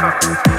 Character.